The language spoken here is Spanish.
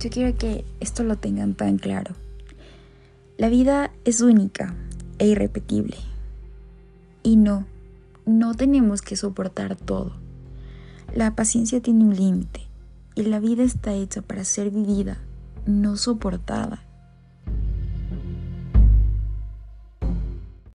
yo quiero que esto lo tengan tan claro. La vida es única e irrepetible. Y no, no tenemos que soportar todo. La paciencia tiene un límite y la vida está hecha para ser vivida, no soportada.